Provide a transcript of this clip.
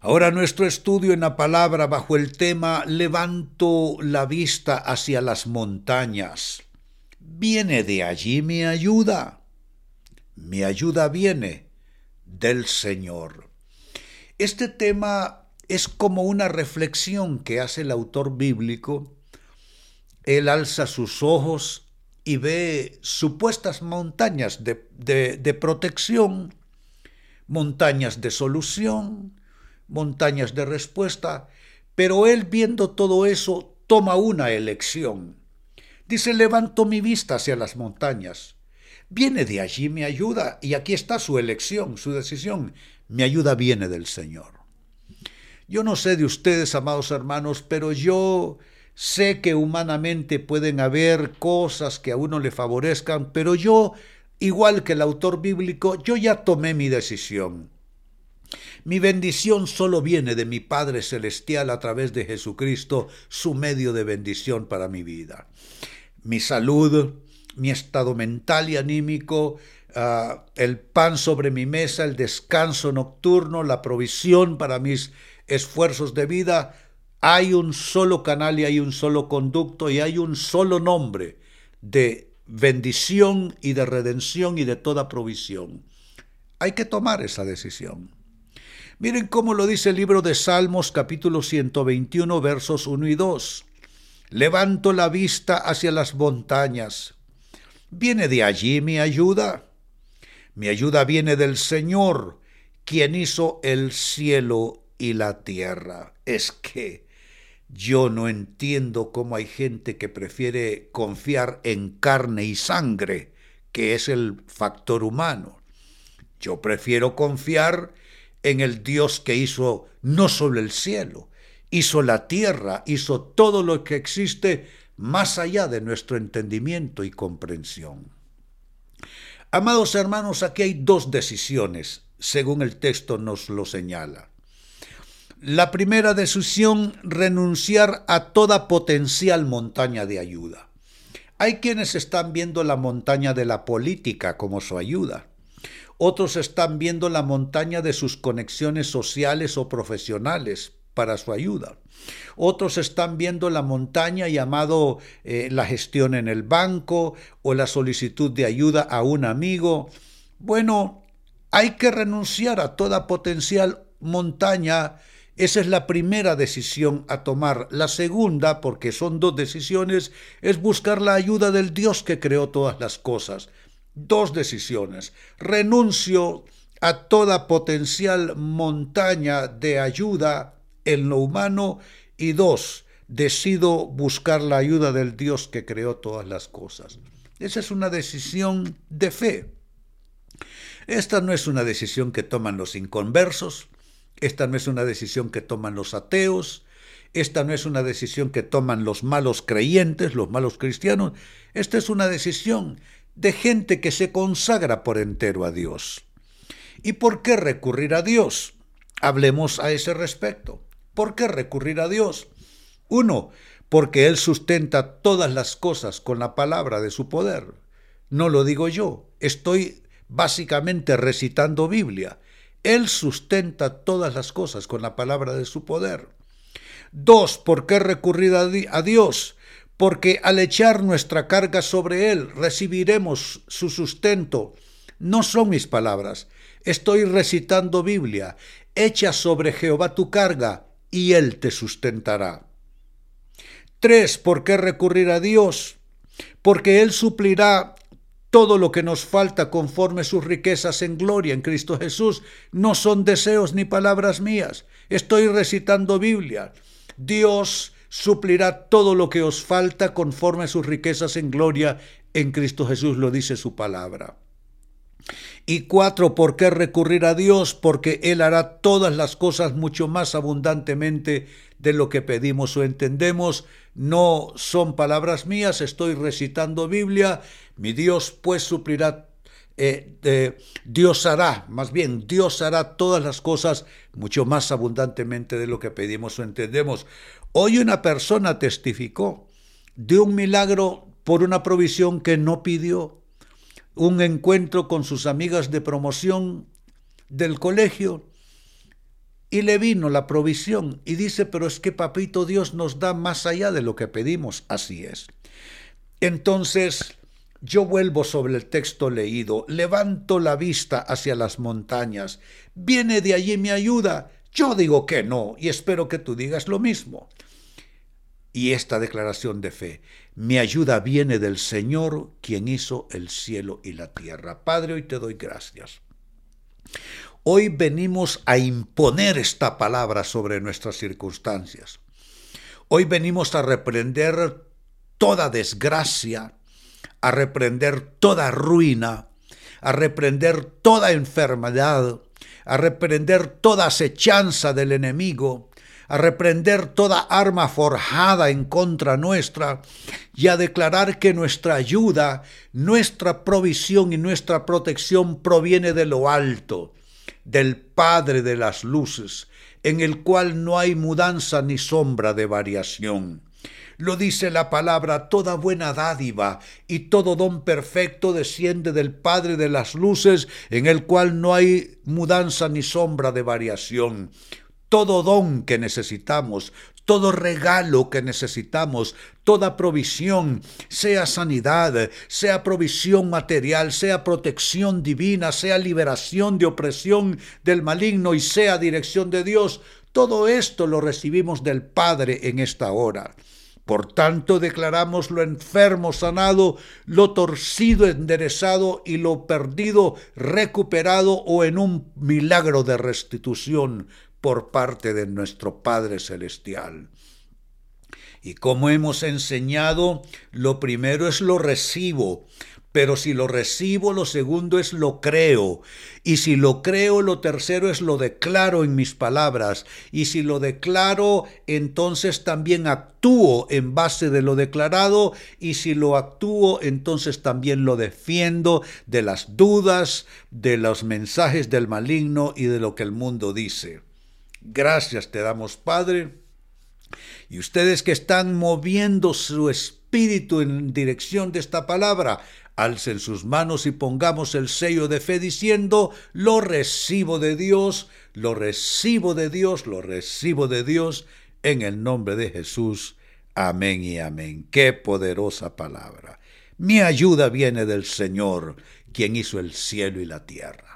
Ahora nuestro estudio en la palabra bajo el tema Levanto la vista hacia las montañas. Viene de allí mi ayuda. Mi ayuda viene del Señor. Este tema es como una reflexión que hace el autor bíblico. Él alza sus ojos y ve supuestas montañas de, de protección, montañas de solución, montañas de respuesta, pero él viendo todo eso toma una elección. Dice, levanto mi vista hacia las montañas. Viene de allí mi ayuda y aquí está su elección, su decisión. Mi ayuda viene del Señor. Yo no sé de ustedes, amados hermanos, pero yo sé que humanamente pueden haber cosas que a uno le favorezcan, pero yo, igual que el autor bíblico, yo ya tomé mi decisión. Mi bendición solo viene de mi Padre Celestial a través de Jesucristo, su medio de bendición para mi vida. Mi salud, mi estado mental y anímico, ah, el pan sobre mi mesa, el descanso nocturno, la provisión para mis esfuerzos de vida, hay un solo canal y hay un solo conducto y hay un solo nombre de bendición y de redención y de toda provisión. Hay que tomar esa decisión. Miren cómo lo dice el libro de Salmos capítulo 121 versos 1 y 2. Levanto la vista hacia las montañas. ¿Viene de allí mi ayuda? Mi ayuda viene del Señor, quien hizo el cielo y la tierra. Es que yo no entiendo cómo hay gente que prefiere confiar en carne y sangre, que es el factor humano. Yo prefiero confiar en el Dios que hizo no solo el cielo, hizo la tierra, hizo todo lo que existe más allá de nuestro entendimiento y comprensión. Amados hermanos, aquí hay dos decisiones, según el texto nos lo señala. La primera decisión, renunciar a toda potencial montaña de ayuda. Hay quienes están viendo la montaña de la política como su ayuda. Otros están viendo la montaña de sus conexiones sociales o profesionales para su ayuda. Otros están viendo la montaña llamado eh, la gestión en el banco o la solicitud de ayuda a un amigo. Bueno, hay que renunciar a toda potencial montaña. Esa es la primera decisión a tomar. La segunda, porque son dos decisiones, es buscar la ayuda del Dios que creó todas las cosas dos decisiones. Renuncio a toda potencial montaña de ayuda en lo humano y dos, decido buscar la ayuda del Dios que creó todas las cosas. Esa es una decisión de fe. Esta no es una decisión que toman los inconversos, esta no es una decisión que toman los ateos, esta no es una decisión que toman los malos creyentes, los malos cristianos, esta es una decisión de gente que se consagra por entero a Dios. ¿Y por qué recurrir a Dios? Hablemos a ese respecto. ¿Por qué recurrir a Dios? Uno, porque Él sustenta todas las cosas con la palabra de su poder. No lo digo yo, estoy básicamente recitando Biblia. Él sustenta todas las cosas con la palabra de su poder. Dos, ¿por qué recurrir a Dios? porque al echar nuestra carga sobre Él recibiremos su sustento. No son mis palabras, estoy recitando Biblia. Echa sobre Jehová tu carga y Él te sustentará. Tres, ¿por qué recurrir a Dios? Porque Él suplirá todo lo que nos falta conforme sus riquezas en gloria en Cristo Jesús. No son deseos ni palabras mías. Estoy recitando Biblia. Dios suplirá todo lo que os falta conforme sus riquezas en gloria en Cristo Jesús, lo dice su palabra. Y cuatro, ¿por qué recurrir a Dios? Porque Él hará todas las cosas mucho más abundantemente de lo que pedimos o entendemos. No son palabras mías, estoy recitando Biblia. Mi Dios pues suplirá eh, Dios hará, más bien, Dios hará todas las cosas mucho más abundantemente de lo que pedimos o entendemos. Hoy una persona testificó de un milagro por una provisión que no pidió. un encuentro con sus amigas de promoción del colegio y le vino la provisión y dice, pero es que papito Dios nos da más allá de lo que pedimos, así es. Entonces, yo vuelvo sobre el texto leído, levanto la vista hacia las montañas, viene de allí mi ayuda. Yo digo que no y espero que tú digas lo mismo. Y esta declaración de fe, mi ayuda viene del Señor, quien hizo el cielo y la tierra. Padre, hoy te doy gracias. Hoy venimos a imponer esta palabra sobre nuestras circunstancias. Hoy venimos a reprender toda desgracia, a reprender toda ruina, a reprender toda enfermedad, a reprender toda acechanza del enemigo, a reprender toda arma forjada en contra nuestra y a declarar que nuestra ayuda, nuestra provisión y nuestra protección proviene de lo alto, del Padre de las Luces, en el cual no hay mudanza ni sombra de variación. Lo dice la palabra, toda buena dádiva y todo don perfecto desciende del Padre de las Luces, en el cual no hay mudanza ni sombra de variación. Todo don que necesitamos, todo regalo que necesitamos, toda provisión, sea sanidad, sea provisión material, sea protección divina, sea liberación de opresión del maligno y sea dirección de Dios, todo esto lo recibimos del Padre en esta hora. Por tanto, declaramos lo enfermo sanado, lo torcido enderezado y lo perdido recuperado o en un milagro de restitución por parte de nuestro Padre Celestial. Y como hemos enseñado, lo primero es lo recibo, pero si lo recibo, lo segundo es lo creo. Y si lo creo, lo tercero es lo declaro en mis palabras. Y si lo declaro, entonces también actúo en base de lo declarado. Y si lo actúo, entonces también lo defiendo de las dudas, de los mensajes del maligno y de lo que el mundo dice. Gracias te damos, Padre. Y ustedes que están moviendo su espíritu en dirección de esta palabra, alcen sus manos y pongamos el sello de fe diciendo, lo recibo de Dios, lo recibo de Dios, lo recibo de Dios, en el nombre de Jesús. Amén y amén. Qué poderosa palabra. Mi ayuda viene del Señor, quien hizo el cielo y la tierra.